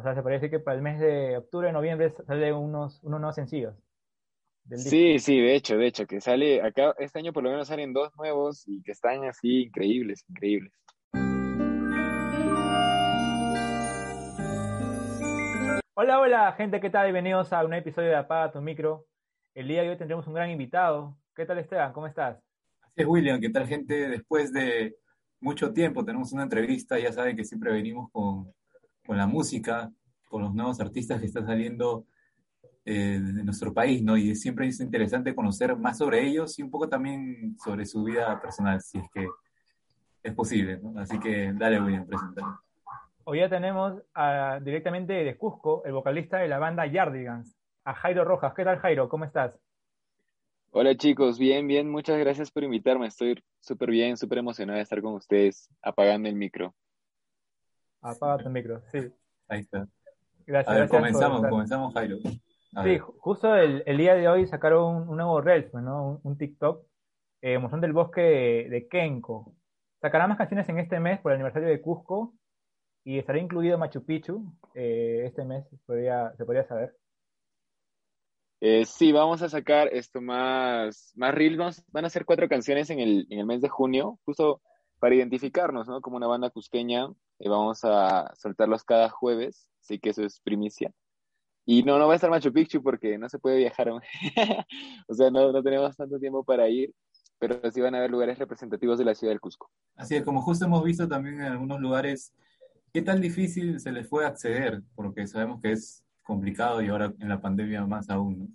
O sea, se parece que para el mes de octubre, noviembre salen unos, unos nuevos sencillos. Sí, sí, de hecho, de hecho, que sale acá, este año por lo menos salen dos nuevos y que están así increíbles, increíbles. Hola, hola, gente, ¿qué tal? Bienvenidos a un episodio de Apaga tu micro. El día de hoy tendremos un gran invitado. ¿Qué tal, Esteban? ¿Cómo estás? Así es, William. ¿Qué tal, gente? Después de mucho tiempo tenemos una entrevista. Ya saben que siempre venimos con, con la música, con los nuevos artistas que están saliendo eh, de nuestro país, ¿no? Y siempre es interesante conocer más sobre ellos y un poco también sobre su vida personal, si es que es posible, ¿no? Así que dale, William, presentar. Hoy ya tenemos directamente de Cusco, el vocalista de la banda Yardigans, a Jairo Rojas. ¿Qué tal, Jairo? ¿Cómo estás? Hola chicos, bien, bien, muchas gracias por invitarme. Estoy súper bien, súper emocionado de estar con ustedes, apagando el micro. Apaga tu micro, sí. Ahí está. Gracias. A ver, comenzamos, comenzamos, Jairo sí, justo el, día de hoy sacaron un, nuevo Reels, pues, ¿no? un, TikTok eh, mostrando el bosque de, Kenko. Sacarán más canciones en este mes por el aniversario de Cusco y estará incluido Machu Picchu eh, este mes, podría, se podría saber. Eh, sí, vamos a sacar esto más, más reels. Van a ser cuatro canciones en el, en el mes de junio, justo para identificarnos, ¿no? Como una banda cusqueña. Y vamos a soltarlos cada jueves, así que eso es primicia. Y no, no va a estar Machu Picchu porque no se puede viajar. o sea, no, no tenemos tanto tiempo para ir, pero sí van a haber lugares representativos de la ciudad del Cusco. Así es, como justo hemos visto también en algunos lugares, ¿qué tan difícil se les fue acceder? Porque sabemos que es complicado y ahora en la pandemia más aún, ¿no?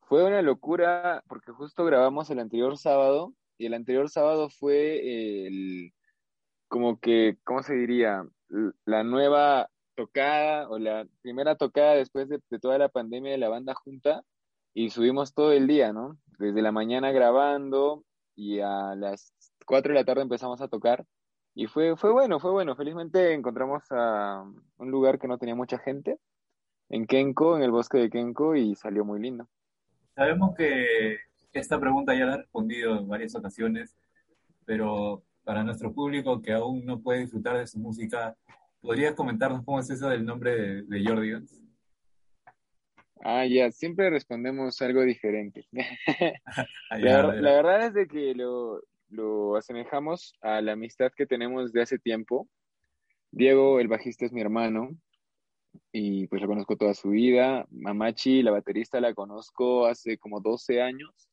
Fue una locura porque justo grabamos el anterior sábado y el anterior sábado fue el, como que, ¿cómo se diría? La nueva tocada o la primera tocada después de, toda la pandemia de la banda junta y subimos todo el día, ¿no? Desde la mañana grabando y a las 4 de la tarde empezamos a tocar y fue, fue bueno, fue bueno. Felizmente encontramos a un lugar que no tenía mucha gente, en Kenko, en el bosque de Kenko y salió muy lindo. Sabemos que esta pregunta ya la he respondido en varias ocasiones, pero para nuestro público que aún no puede disfrutar de su música, ¿Podrías comentarnos cómo es eso del nombre de, de Jordigans? Ah, ya, siempre respondemos algo diferente. Ah, la, verdad es de que lo, lo asemejamos a la amistad que tenemos de hace tiempo. Diego, el bajista, es mi hermano y pues lo conozco toda su vida. Mamachi, la baterista, la conozco hace como 12 años.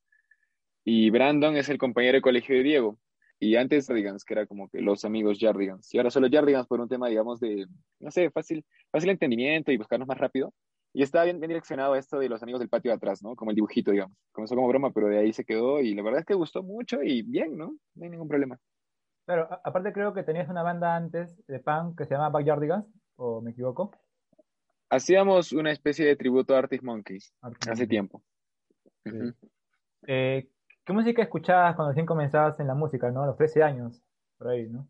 Y Brandon es el compañero de colegio de Diego. Y antes Jardigans, que era como que los amigos Jardigans. Y ahora solo Jardigans por un tema, digamos, de, no sé, fácil, fácil entendimiento y buscarnos más rápido. Y estaba bien, bien direccionado esto de los amigos del patio de atrás, ¿no? Como el dibujito, digamos. Comenzó como broma, pero de ahí se quedó y la verdad es que gustó mucho y bien, ¿no? No hay ningún problema. Claro, aparte creo que tenías una banda antes de punk que se llama Backyardigans, ¿o me equivoco? Hacíamos una especie de tributo a Arctic Monkeys hace tiempo. eh, ¿Qué música escuchabas cuando recién comenzabas en la música, no? A los 13 años, por ahí, ¿no?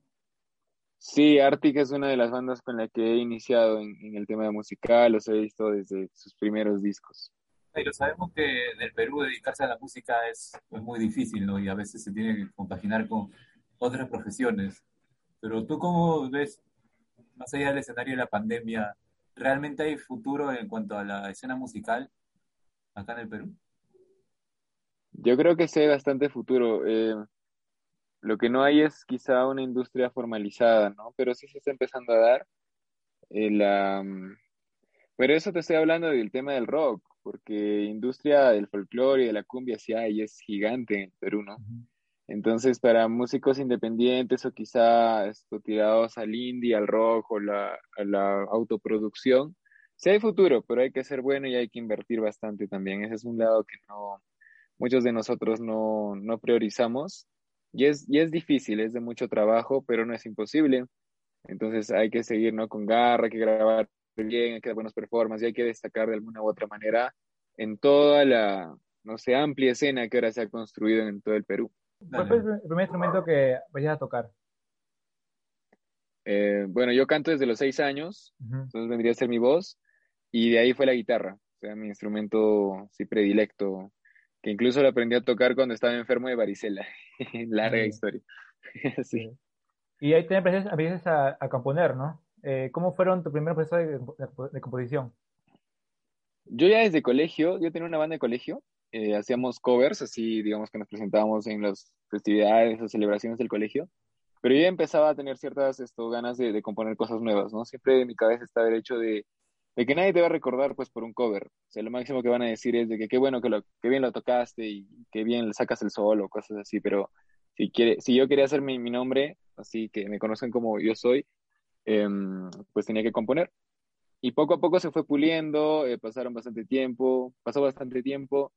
Sí, Arctic es una de las bandas con la que he iniciado en, el tema de musical, los he visto desde sus primeros discos. Pero sabemos que en el Perú dedicarse a la música es, muy difícil, ¿no? Y a veces se tiene que compaginar con otras profesiones. Pero tú cómo ves, más allá del escenario de la pandemia, ¿realmente hay futuro en cuanto a la escena musical acá en el Perú? Yo creo que sí hay bastante futuro. Eh, lo que no hay es quizá una industria formalizada, ¿no? Pero sí se está empezando a dar. Eh, la, mm, pero eso te estoy hablando del tema del rock, porque industria del folclore y de la cumbia sí hay, es gigante en Perú, ¿no? Entonces, para músicos independientes o quizá esto, tirados al indie, al rock o la, a la autoproducción, sí hay futuro, pero hay que ser bueno y hay que invertir bastante también. Ese es un lado que no, muchos de nosotros no, no priorizamos. Y es, y es difícil, es de mucho trabajo, pero no es imposible. Entonces hay que seguir ¿no? con garra, hay que grabar bien, hay que dar buenas performances y hay que destacar de alguna u otra manera en toda la, no sé, amplia escena que ahora se ha construido en todo el Perú. ¿Cuál fue el primer instrumento que vayas a tocar? Eh, bueno, yo canto desde los seis años, entonces vendría a ser mi voz, y de ahí fue la guitarra, o sea, mi instrumento sí predilecto que incluso lo aprendí a tocar cuando estaba enfermo de varicela. Larga historia. sí. Y ahí te empiezas, a, a, componer, ¿no? eh, ¿cómo fueron tu primer proceso de, de- de composición? Yo ya desde colegio, yo tenía una banda de colegio, eh, hacíamos covers, así digamos que nos presentábamos en las festividades o celebraciones del colegio, pero yo ya empezaba a tener ciertas esto, ganas de, de componer cosas nuevas, ¿no? Siempre en mi cabeza estaba el hecho de, de que nadie te va a recordar pues por un cover, o sea, lo máximo que van a decir es de que qué bueno que lo, qué bien lo tocaste y qué bien le sacas el solo, cosas así, pero si quiere, si yo quería hacer mi, mi nombre, así que me conocen como yo soy, em, pues tenía que componer. Y poco a poco se fue puliendo, eh, pasaron bastante tiempo, pasó bastante tiempo,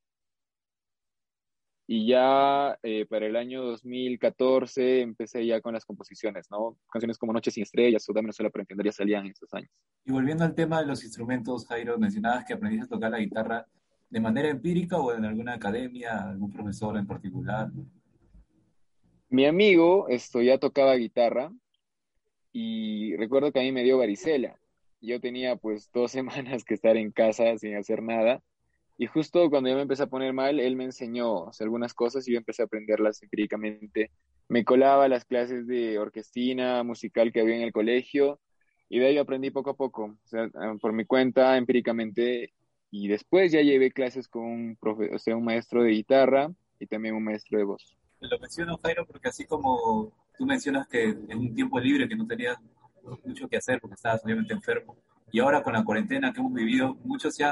y ya eh, para el año 2014 empecé ya con las composiciones, ¿no? Canciones como Noches sin estrellas o una sola para entender ya salían en esos años. Y volviendo al tema de los instrumentos, Jairo, mencionabas que aprendiste a tocar la guitarra de manera empírica o en alguna academia, algún profesor en particular. Mi amigo, esto, ya tocaba guitarra y recuerdo que a mí me dio varicela. Yo tenía pues dos semanas que estar en casa sin hacer nada y justo cuando yo me empecé a poner mal, él me enseñó algunas cosas y yo empecé a aprenderlas empíricamente. Me colaba las clases de orquestina, musical que había en el colegio y de ahí aprendí poco a poco, ah, por mi cuenta, empíricamente. Y después ya llevé clases con un, profe, o sea, un maestro de guitarra y también un maestro de voz. Lo menciono, Jairo, porque así como tú mencionas que en un tiempo libre que no tenías mucho que hacer porque estabas obviamente enfermo, y ahora con la cuarentena que hemos vivido, muchos se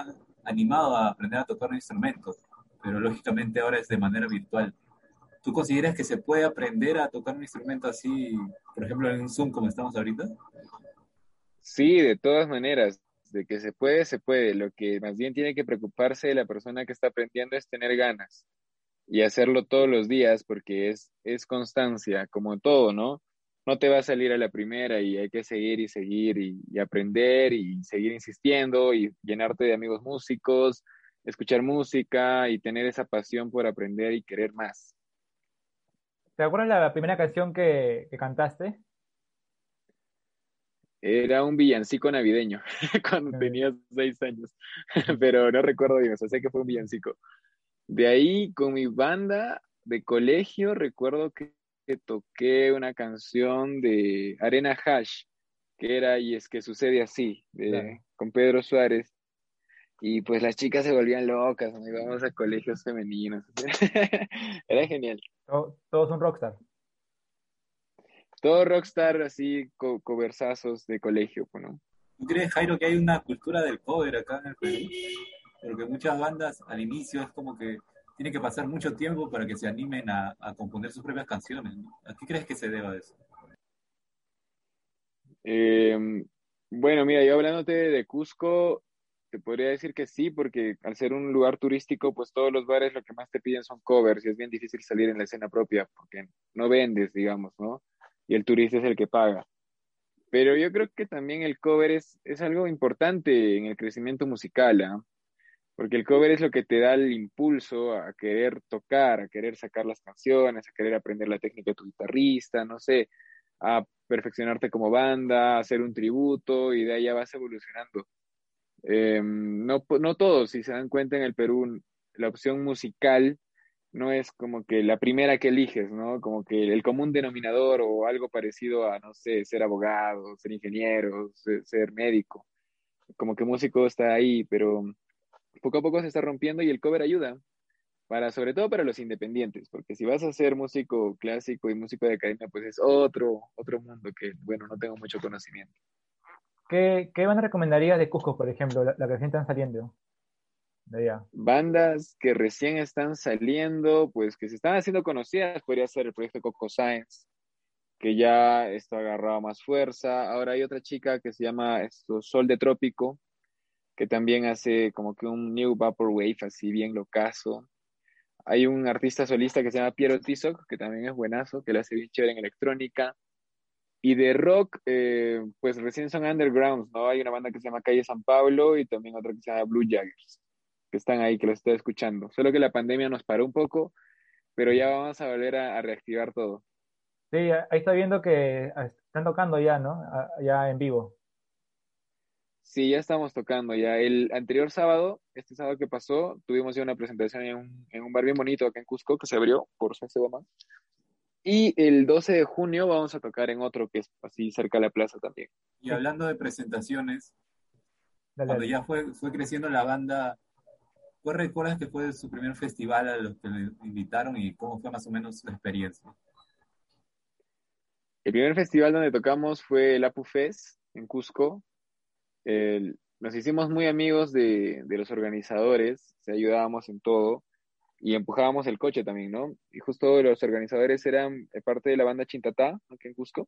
animado a aprender a tocar un instrumento, pero lógicamente ahora es de manera virtual. ¿Tú consideras que se puede aprender a tocar un instrumento así, por ejemplo, en un Zoom como estamos ahorita? Sí, de todas maneras, de que se puede, se puede. Lo que más bien tiene que preocuparse la persona que está aprendiendo es tener ganas y hacerlo todos los días porque es, es constancia, como todo, ¿no? No te va a salir a la primera y hay que seguir y seguir y, y aprender y seguir insistiendo y llenarte de amigos músicos, escuchar música y tener esa pasión por aprender y querer más. ¿Te acuerdas la primera canción que, que cantaste? Era un villancico navideño cuando tenía seis años, pero no recuerdo bien, o sea, sé que fue un villancico. De ahí, con mi banda de colegio, recuerdo que, que toqué una canción de Arena Hash, que era Y es que sucede así, de- Claro. con Pedro Suárez. Y pues las chicas se volvían locas, nos íbamos a colegios femeninos. Era genial. To- Todos son rockstar. Todo rockstar, así, co coversazos de colegio, pues, ¿no? ¿Tú crees, Jairo, que hay una cultura del cover acá en el Perú? Porque muchas bandas al inicio es como que tiene que pasar mucho tiempo para que se animen a, a componer sus propias canciones. ¿A qué crees que se deba eso? Eh, bueno, mira, yo hablándote de Cusco, te podría decir que sí, porque al ser un lugar turístico, pues todos los bares lo que más te piden son covers y es bien difícil salir en la escena propia porque no vendes, digamos, ¿no? Y el turista es el que paga. Pero yo creo que también el cover es, es algo importante en el crecimiento musical, ¿ah? Porque el cover es lo que te da el impulso a querer tocar, a querer sacar las canciones, a querer aprender la técnica de tu guitarrista, no sé, a perfeccionarte como banda, a hacer un tributo y de ahí ya vas evolucionando. Eh, no, no todos, si se dan cuenta en el Perú, la opción musical no es como que la primera que eliges, ¿no? Como que el común denominador o algo parecido a, no sé, ser abogado, ser ingeniero, ser, ser médico. Como que músico está ahí, pero poco a poco se está rompiendo y el cover ayuda, para, sobre todo para los independientes, porque si vas a ser músico clásico y músico de academia, pues es otro, otro mundo que, bueno, no tengo mucho conocimiento. ¿Qué, qué banda recomendarías de Cusco, por ejemplo, la, la que recién están saliendo? De allá. Bandas que recién están saliendo, pues que se están haciendo conocidas, podría ser el proyecto Coco Science, que ya está agarrado más fuerza. Ahora hay otra chica que se llama esto, Sol de Trópico, que también hace como que un New Vaporwave, así bien locazo. Hay un artista solista que se llama Piero Tizoc, que también es buenazo, que le hace bien chévere en electrónica. Y de rock, eh, pues recién son undergrounds, ¿no? Hay una banda que se llama Calle San Pablo y también otra que se llama Blue Jaggers, que están ahí, que lo estoy escuchando. Solo que la pandemia nos paró un poco, pero ya vamos a volver a, a reactivar todo. Sí, ahí está viendo que están tocando ya, ¿no? Ya en vivo. Sí, ya estamos tocando ya. El anterior sábado, este sábado que pasó, tuvimos ya una presentación en un, en un bar bien bonito acá en Cusco que se abrió por San Sebastián. Y el 12 de junio vamos a tocar en otro que es así cerca de la plaza también. Y hablando de presentaciones, Dale, cuando dale. ya fue, fue creciendo la banda, ¿cuál recuerdas que fue su primer festival a los que le invitaron y cómo fue más o menos su experiencia? El primer festival donde tocamos fue el Apu Fest en Cusco. Nos hicimos muy amigos de, de los organizadores, se ayudábamos en todo y empujábamos el coche también, ¿no? Y justo los organizadores eran eh, parte de la banda Chintatá, aquí en Cusco.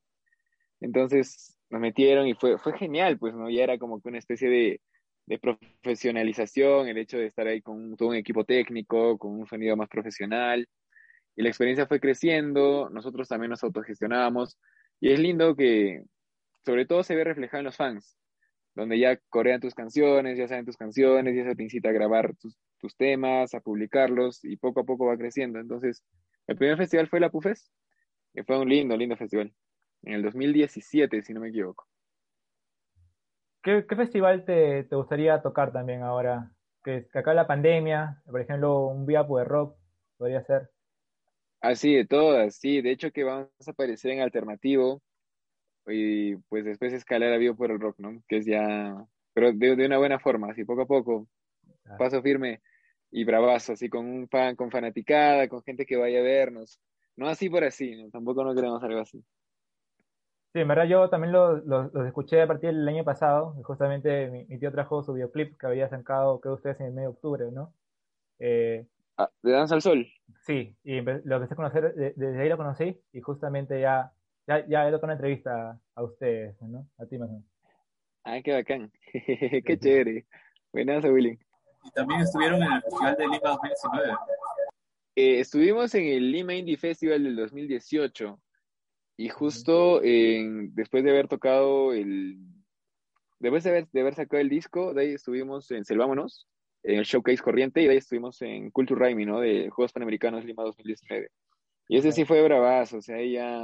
Entonces nos metieron y fue, fue genial, pues, ¿no? Ya era como que una especie de, de profesionalización, el hecho de estar ahí con todo un equipo técnico, con un sonido más profesional. Y la experiencia fue creciendo, nosotros también nos autogestionábamos. Y es lindo que, sobre todo, se ve reflejado en los fans, donde ya corean tus canciones, ya saben tus canciones, ya se te incita a grabar tus, tus temas, a publicarlos, y poco a poco va creciendo. Entonces, el primer festival fue la Pufes, que fue un lindo, lindo festival, en el 2017, si no me equivoco. ¿Qué, qué festival te, te gustaría tocar también ahora? Que, que acá la pandemia, por ejemplo, un Viapo de rock, podría ser. Así de todas, sí, de hecho que vamos a aparecer en alternativo y pues después escalar a vivo por el rock, ¿no? Que es ya, pero de, de una buena forma, así poco a poco, paso firme y bravazo, así con un fan, con fanaticada, con gente que vaya a vernos, no así por así, ¿no? Tampoco no queremos algo así. Sí, en verdad yo también los lo, los escuché a partir del año pasado, justamente mi, mi tío trajo su videoclip que había sacado, creo ustedes, en el mes de octubre, ¿no? Eh, Ah, de Danza al Sol, sí, y lo empecé a conocer, de- desde ahí lo conocí, y justamente ya, ya, ya he tocado una entrevista a ustedes, ¿no? A ti, más o menos. ah, qué bacán, qué chévere, buenas, Willy. Y también estuvieron en el Festival de Lima 2019. Eh, estuvimos en el Lima Indie Festival del 2018 y justo en- después de haber tocado el... Después de haber, de haber sacado el disco, de ahí estuvimos en Selvámonos, en el Showcase Corriente, y de ahí estuvimos en Culture Raimi, ¿no? De Juegos Panamericanos Lima 2019. Y ese sí fue bravazo, o sea, ahí ya...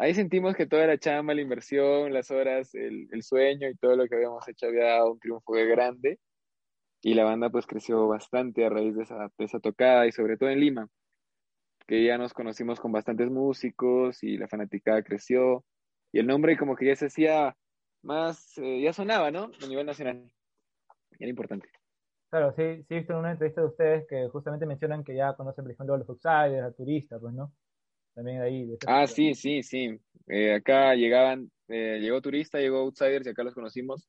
Ahí sentimos que toda la chamba, la inversión, las horas, el, el sueño y todo lo que habíamos hecho había dado un triunfo grande. Y la banda pues creció bastante a raíz de esa, de esa tocada y sobre todo en Lima, que ya nos conocimos con bastantes músicos y la fanaticada creció y el nombre como que ya se hacía más, eh, ya sonaba, ¿no? A nivel nacional. Era importante. Claro, sí, sí he visto en una entrevista de ustedes que justamente mencionan que ya conocen, por ejemplo, a los outsiders, a turistas, pues, ¿no? También ahí. Ah, sí, sí, sí. Eh, acá llegaban, eh, llegó Turista, llegó Outsiders y acá los conocimos.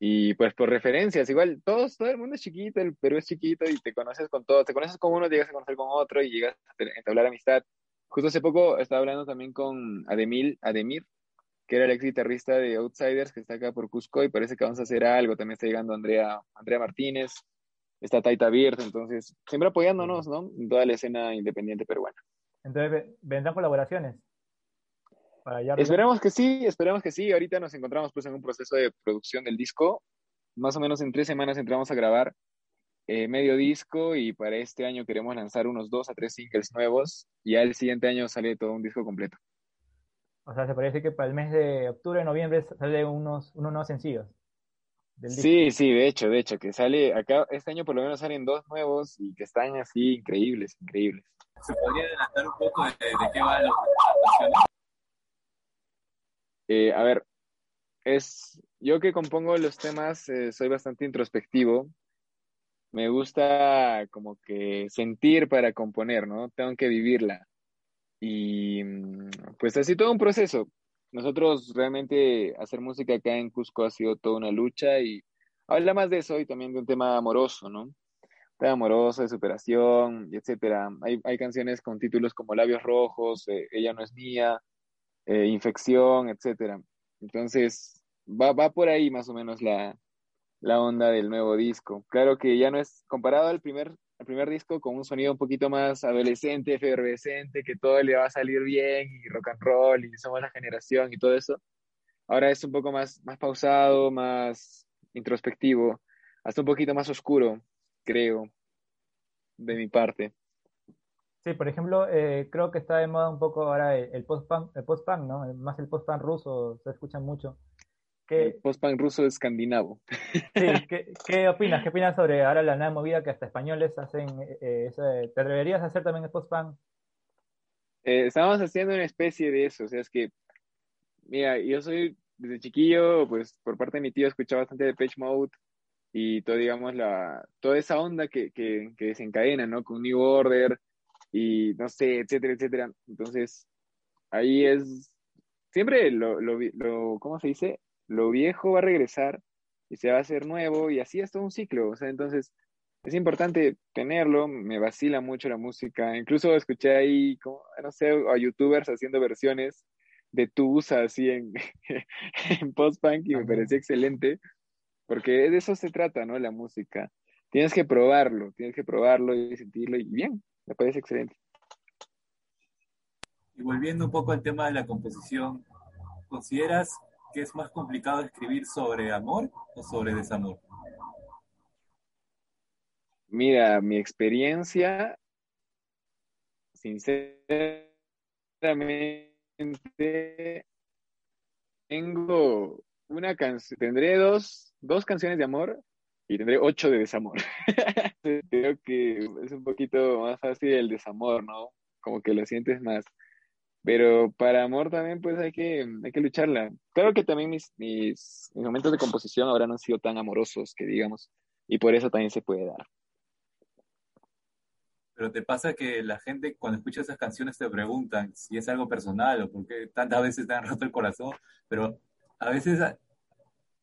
Y pues por referencias, igual todos, todo el mundo es chiquito, el Perú es chiquito y te conoces con todos, te conoces con uno, llegas a conocer con otro y llegas a entablar amistad. Justo hace poco estaba hablando también con Ademil, Ademir, que era el ex guitarrista de Outsiders, que está acá por Cusco y parece que vamos a hacer algo. También está llegando Andrea, Andrea Martínez, está Taita Birth, entonces siempre apoyándonos, ¿no? En toda la escena independiente peruana. Entonces, ve- ¿vendrán colaboraciones? Para allá. Esperemos que sí, esperemos que sí. Ahorita nos encontramos pues en un proceso de producción del disco. Más o menos en tres semanas entramos a grabar eh, medio disco y para este año queremos lanzar unos dos a tres singles nuevos y ya el siguiente año sale todo un disco completo. O sea, se parece que para el mes de octubre, noviembre salen unos, unos nuevos sencillos. del disco. Sí, sí, de hecho, de hecho, que sale acá, este año por lo menos salen dos nuevos y que están así increíbles, increíbles. ¿Se podría adelantar un poco de, qué va la presentación? Eh, a ver, es yo que compongo los temas, eh, soy bastante introspectivo. Me gusta como que sentir para componer, ¿no? Tengo que vivirla. Y mm, pues así todo un proceso. Nosotros realmente hacer música acá en Cusco ha sido toda una lucha y habla más de eso y también de un tema amoroso, ¿no? Tema amoroso, de superación, etcétera. Hay, hay canciones con títulos como Labios Rojos, eh, Ella no es mía, eh, Infección, etcétera. Entonces, va, va por ahí más o menos la, la onda del nuevo disco. Claro que ya no es comparado al primer, al primer disco con un sonido un poquito más adolescente, efervescente, que todo le va a salir bien y rock and roll y somos la generación y todo eso. Ahora es un poco más, más pausado, más introspectivo, hasta un poquito más oscuro, creo, de mi parte. Sí, por ejemplo, eh, creo que está de moda un poco ahora el, el post-punk, ¿no? Más el post-punk ruso, se escucha mucho. El ¿Qué, post-punk ruso escandinavo. sí, ¿qué, qué opinas? ¿Qué opinas sobre ahora la nueva movida que hasta españoles hacen? eh, ¿Te atreverías a hacer también el post-punk? eh, estábamos haciendo una especie de eso, o sea, es que, mira, yo soy desde chiquillo, pues por parte de mi tío escuchaba bastante de Page Mode y todo, digamos, la, toda esa onda que, que, que desencadena, ¿no? Con New Order y no sé, etcétera, etcétera. Entonces, ahí es, siempre lo, lo, lo, ¿cómo se dice? Lo viejo va a regresar y se va a hacer nuevo y así es todo un ciclo, o sea, entonces es importante tenerlo, me vacila mucho la música, incluso escuché ahí, como, no sé, a youtubers haciendo versiones de Tusa así en, en post-punk y me parecía excelente, porque de eso se trata, ¿no? La música. Tienes que probarlo, tienes que probarlo y sentirlo y bien, me parece excelente. Y volviendo un poco al tema de la composición, ¿consideras que es más complicado escribir sobre amor o sobre desamor? Mira, mi experiencia, sinceramente, tengo una canción, tendré dos, dos canciones de amor y tendré ocho de desamor. Creo que es un poquito más fácil el desamor, ¿no? Como que lo sientes más. Pero para amor también, pues hay que, hay que lucharla. Claro que también mis, mis, momentos de composición ahora no han sido tan amorosos, que digamos, y por eso también se puede dar. Pero te pasa que la gente cuando escucha esas canciones te preguntan si es algo personal o por qué tantas veces te han roto el corazón, pero a veces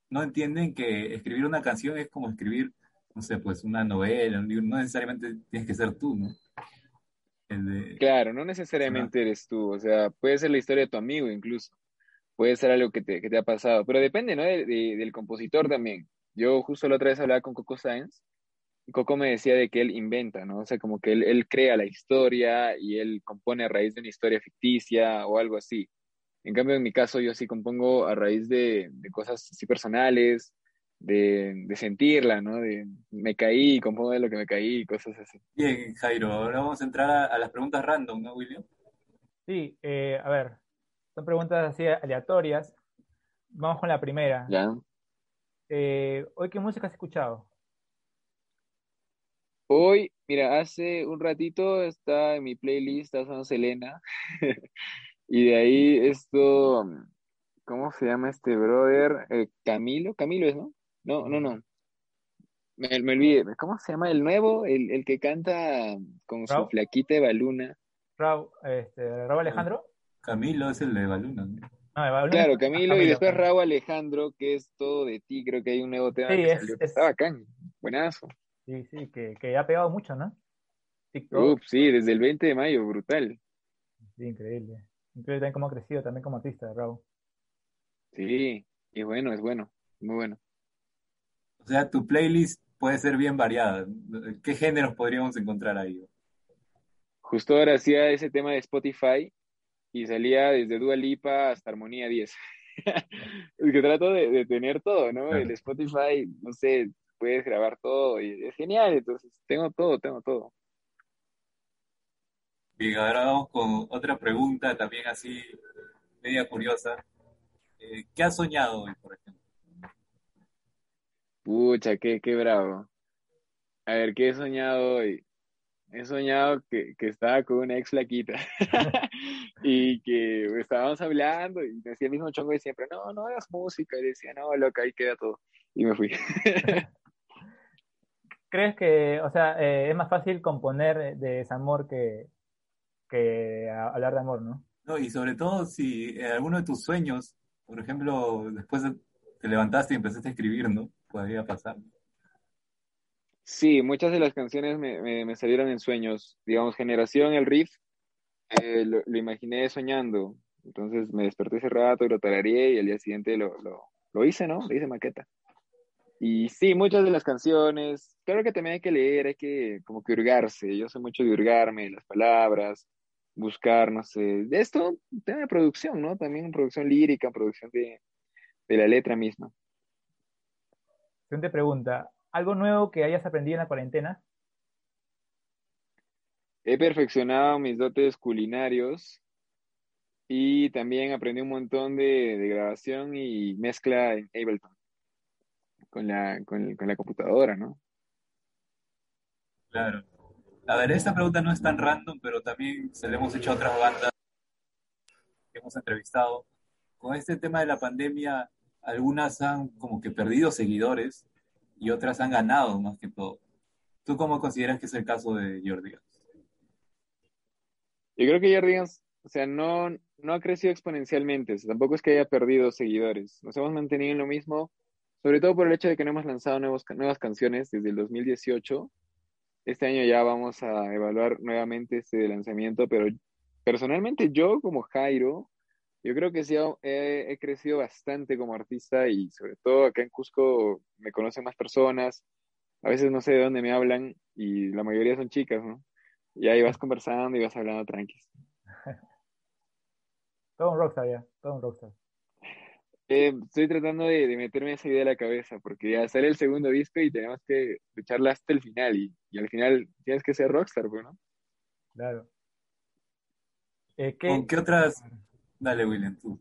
no entienden que escribir una canción es como escribir, no sé, pues una novela, un libro, no necesariamente tienes que ser tú, ¿no? Claro, no necesariamente eres tú, o sea, puede ser la historia de tu amigo incluso, puede ser algo que te, que te ha pasado, pero depende, ¿no? del compositor también. Yo justo la otra vez hablaba con Coco Sáenz Coco me decía de que él inventa, ¿no? O sea, como que él, él, crea la historia y él compone a raíz de una historia ficticia o algo así. En cambio, en mi caso, yo sí compongo a raíz de, de cosas así personales, de, de, sentirla, ¿no? De me caí, compongo de lo que me caí, cosas así. Bien, Jairo, ahora vamos a entrar a, a las preguntas random, ¿no, William? Sí, eh, a ver, son preguntas así aleatorias. Vamos con la primera. Ya. Eh, ¿Hoy qué música has escuchado? Hoy, mira, hace un ratito está en mi playlist, está San Selena, y de ahí esto, ¿cómo se llama este brother? Eh, Camilo, Camilo es, ¿no? No, no, no. Me, me olvidé, ¿cómo se llama el nuevo? El, el que canta con su flaquita de baluna. Raúl, este, Raúl Alejandro. Camilo es el de Baluna. ¿no? No, de Baluna. Claro, Ah, Camilo, y después Raúl Alejandro, que es todo de ti, creo que hay un nuevo tema Sí, que es- salió. es- Está bacán, buenazo. Sí, sí, que, que ha pegado mucho, ¿no? TikTok. Uf, sí, desde el 20 de mayo, brutal. Sí, increíble. Increíble también cómo ha crecido, también como artista, Raúl. Sí, y bueno, es bueno, muy bueno. O sea, tu playlist puede ser bien variada. ¿Qué géneros podríamos encontrar ahí? Justo ahora hacía ese tema de Spotify y salía desde Dua Lipa hasta Armonía 10. Es que trato de, de tener todo, ¿no? Claro. El Spotify, no sé, puedes grabar todo y es genial, entonces tengo todo, tengo todo. Bien, ahora vamos con otra pregunta también así, media curiosa. Eh, ¿qué has soñado hoy, por ejemplo? Pucha, qué, qué bravo. A ver, ¿qué he soñado hoy? He soñado que, que estaba con una ex flaquita y que estábamos hablando y me decía el mismo chongo de siempre, no, no hagas música. Y decía, no, loca, ahí queda todo. Y me fui. ¿Crees que, o sea, eh, es más fácil componer de desamor que, que hablar de amor, ¿no? No, y sobre todo si en alguno de tus sueños, por ejemplo, después de- te levantaste y empezaste a escribir, ¿no? Podría pasar. Sí, muchas de las canciones me, me, me salieron en sueños. Digamos, Generación, el riff, eh, lo, lo imaginé soñando. Entonces me desperté ese rato y lo tarareé y al día siguiente lo, lo, lo hice, ¿no? Lo hice maqueta. Y sí, muchas de las canciones, claro que también hay que leer, hay que como que hurgarse. Yo soy mucho de hurgarme, las palabras, buscar, no sé. De esto, tema de producción, ¿no? También producción lírica, producción de, de la letra misma. Siguiente pregunta. ¿Algo nuevo que hayas aprendido en la cuarentena? He perfeccionado mis dotes culinarios y también aprendí un montón de, de grabación y mezcla en Ableton con la, con, con la computadora, ¿no? Claro. A ver, esta pregunta no es tan random, pero también se le hemos hecho a otras bandas que hemos entrevistado. Con este tema de la pandemia, algunas han como que perdido seguidores y otras han ganado más que todo. ¿Tú cómo consideras que es el caso de Jordi? Yo creo que Jordi, o sea, no, no ha crecido exponencialmente, tampoco es que haya perdido seguidores. Nos hemos mantenido en lo mismo, sobre todo por el hecho de que no hemos lanzado nuevos, nuevas canciones desde el 2018. Este año ya vamos a evaluar nuevamente este lanzamiento, pero personalmente yo como Jairo, yo creo que sí he, crecido bastante como artista y sobre todo acá en Cusco me conocen más personas. A veces no sé de dónde me hablan y la mayoría son chicas, ¿no? Y ahí vas conversando y vas hablando tranquis. todo un rockstar ya, todo un rockstar. Eh, estoy tratando de, de, meterme esa idea a la cabeza porque ya sale el segundo disco y tenemos que lucharla hasta el final y, y al final tienes que ser rockstar, pues, ¿no? Claro. Eh, ¿qué, ¿Con qué otras? Dale, William, tú.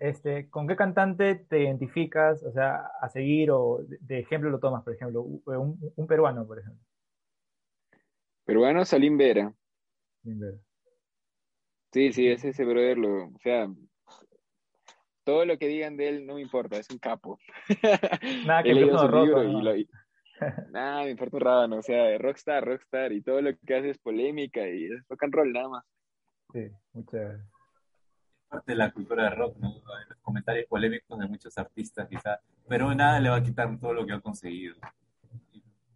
Este, ¿Con qué cantante te identificas, o sea, a seguir o de, ejemplo lo tomas, por ejemplo, un, un, peruano, por ejemplo? Peruano, Salim Vera. Salim Vera. Sí, sí, es ese brother, lo, o sea, todo lo que digan de él no me importa, es un capo. Nada que no roto, y lo, y, nada, me importa un rábano, o sea, rockstar, rockstar, y todo lo que hace es polémica y es rock and roll nada más. Sí, muchas parte de la cultura de rock, ¿no? Los comentarios polémicos de muchos artistas, quizás, pero nada le va a quitar todo lo que ha conseguido,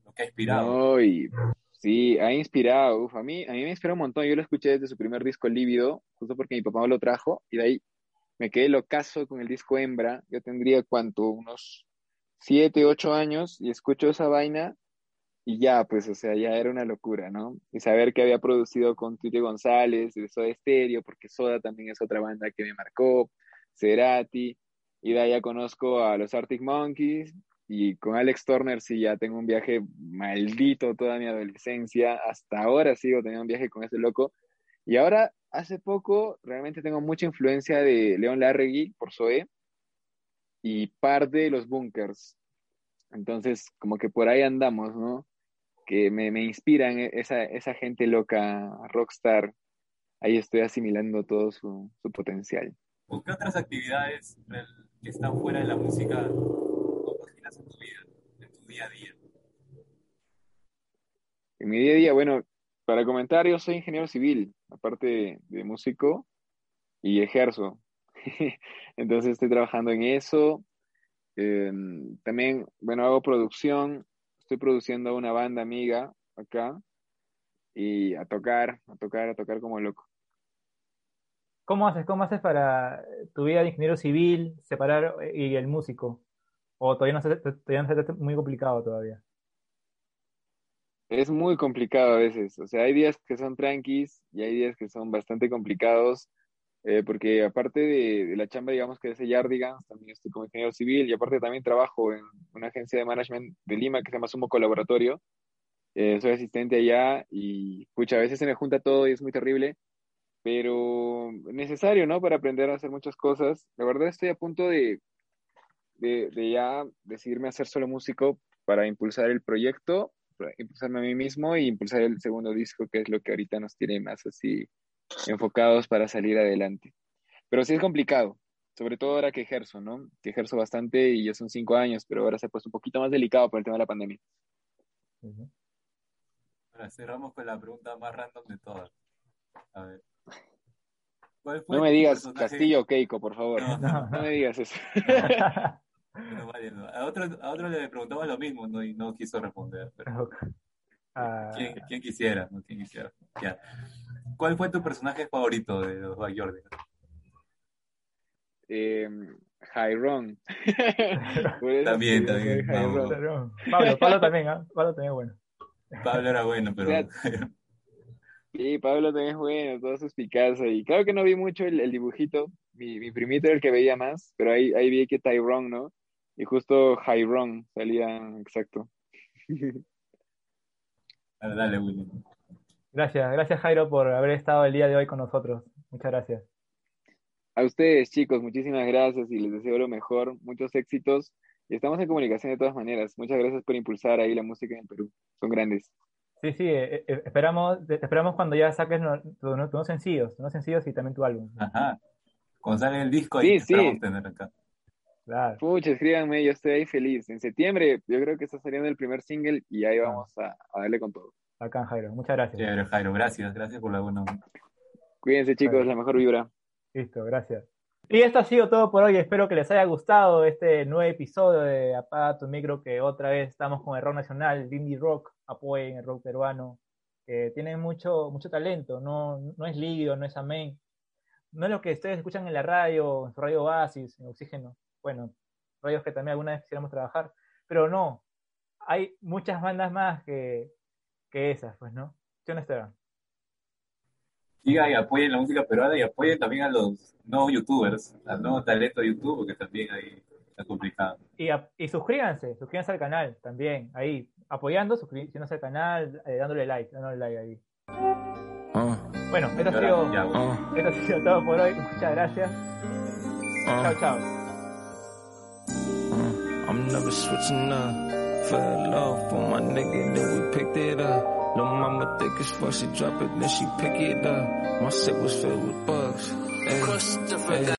lo que ha inspirado. No, y sí, ha inspirado, uf, a mí, a mí me inspiró un montón, yo lo escuché desde su primer disco Lívido, justo porque mi papá me lo trajo, y de ahí me quedé locazo con el disco Hembra, yo tendría, ¿cuánto? Unos siete, ocho años, y escucho esa vaina, y ya, pues, o sea, ya era una locura, ¿no? Y saber que había producido con Tito González, de Soda Stereo, porque Soda también es otra banda que me marcó, Cerati, y de conozco a los Arctic Monkeys, y con Alex Turner sí ya tengo un viaje maldito toda mi adolescencia, hasta ahora sigo teniendo un viaje con ese loco, y ahora, hace poco, realmente tengo mucha influencia de León Larregui por Zoe, y parte de los Bunkers, entonces, como que por ahí andamos, ¿no? que me, me inspiran esa, esa gente loca, rockstar. Ahí estoy asimilando todo su, su potencial. ¿Con qué otras actividades que están fuera de la música compaginas en tu vida, en tu día a día? En mi día a día, bueno, para comentar, yo soy ingeniero civil, aparte de, músico, y ejerzo. Entonces estoy trabajando en eso. Eh, también, bueno, hago producción, estoy produciendo una banda amiga acá y a tocar, a tocar, a tocar como loco. ¿Cómo haces? ¿Cómo haces para tu vida de ingeniero civil, separar eh, y el músico? ¿O todavía no se, todavía no se muy complicado todavía? Es muy complicado a veces. O sea, hay días que son tranquis y hay días que son bastante complicados. Eh, porque aparte de, de, la chamba, digamos que es Yardigans, también estoy como ingeniero civil y aparte también trabajo en una agencia de management de Lima que se llama Sumo Colaboratorio. Eh, soy asistente allá y, pucha, veces se me junta todo y es muy terrible, pero necesario, ¿no? Para aprender a hacer muchas cosas. La verdad estoy a punto de, de, de ya decidirme a ser solo músico para impulsar el proyecto, impulsarme a mí mismo y impulsar el segundo disco, que es lo que ahorita nos tiene más así enfocados para salir adelante. Pero sí es complicado, sobre todo ahora que ejerzo, ¿no? Que ejerzo bastante y ya son cinco años, pero ahora se ha puesto un poquito más delicado por el tema de la pandemia. Uh -huh. Ahora cerramos con la pregunta más random de todas. A ver. no me digas personaje? Castillo o Keiko, por favor. No, no. no me digas eso. no, vale, a, otro, a otro le preguntaba lo mismo ¿no? y no quiso responder. Pero... Uh... ¿Quién, ¿Quién, quisiera? ¿no? ¿Quién quisiera? Ya. ¿Cuál fue tu personaje favorito de los Backyard? Eh, Jairon. también, también. Pablo, Pablo también, ¿eh? Pablo también es bueno. Pablo era bueno, pero. sí, Pablo también es bueno, todos sus Picasso. Y claro que no vi mucho el, el dibujito. Mi, mi, primito era el que veía más, pero ahí, ahí vi que Tyrone, ¿no? Y justo Jairon salía exacto. dale, dale, William. Gracias, gracias Jairo por haber estado el día de hoy con nosotros. Muchas gracias. A ustedes, chicos, muchísimas gracias y les deseo lo mejor, muchos éxitos. Y estamos en comunicación de todas maneras. Muchas gracias por impulsar ahí la música en el Perú. Son grandes. Sí, sí, eh, eh, esperamos, esperamos cuando ya saques tus sencillos, tus sencillos y también tu álbum. Ajá. Cuando sale el disco, ahí sí, sí. tener acá. Claro. Pucha, escríbanme, yo estoy ahí feliz. En septiembre, yo creo que está saliendo el primer single y ahí ah. vamos a, darle con todo. Acá, Jairo. Muchas gracias. Chévere, Jairo. Gracias, gracias por la buena. Cuídense, chicos, la mejor vibra. Listo, gracias. Y esto ha sido todo por hoy. Espero que les haya gustado este nuevo episodio de Apaga tu micro, que otra vez estamos con el rock nacional, indie rock, apoyen el rock peruano, que tiene mucho, mucho talento, no, no es líquido, no es amén. No es lo que ustedes escuchan en la radio, en su radio Oasis, en Oxígeno. Bueno, radios que también alguna vez quisiéramos trabajar, pero no, hay muchas bandas más que, que esas, pues, ¿no? ¿Sí no, Esteban? sigan y apoyen la música peruana y apoyen también a los nuevos youtubers, al nuevo talento de YouTube, porque también ahí está complicado. Y, y suscríbanse, suscríbanse al canal también, ahí, apoyando, suscribiéndose al canal, eh, dándole like, dándole like ahí. Ah. Bueno, esto ha, sido, ah. esto ha sido todo por hoy, muchas gracias. Ah. Chao, chao. I'm never switching up. Fell off on my nigga, then we picked it up. Little mama thick as fuck, she drop it, then she pick it up. My sick was filled with bugs. Hey.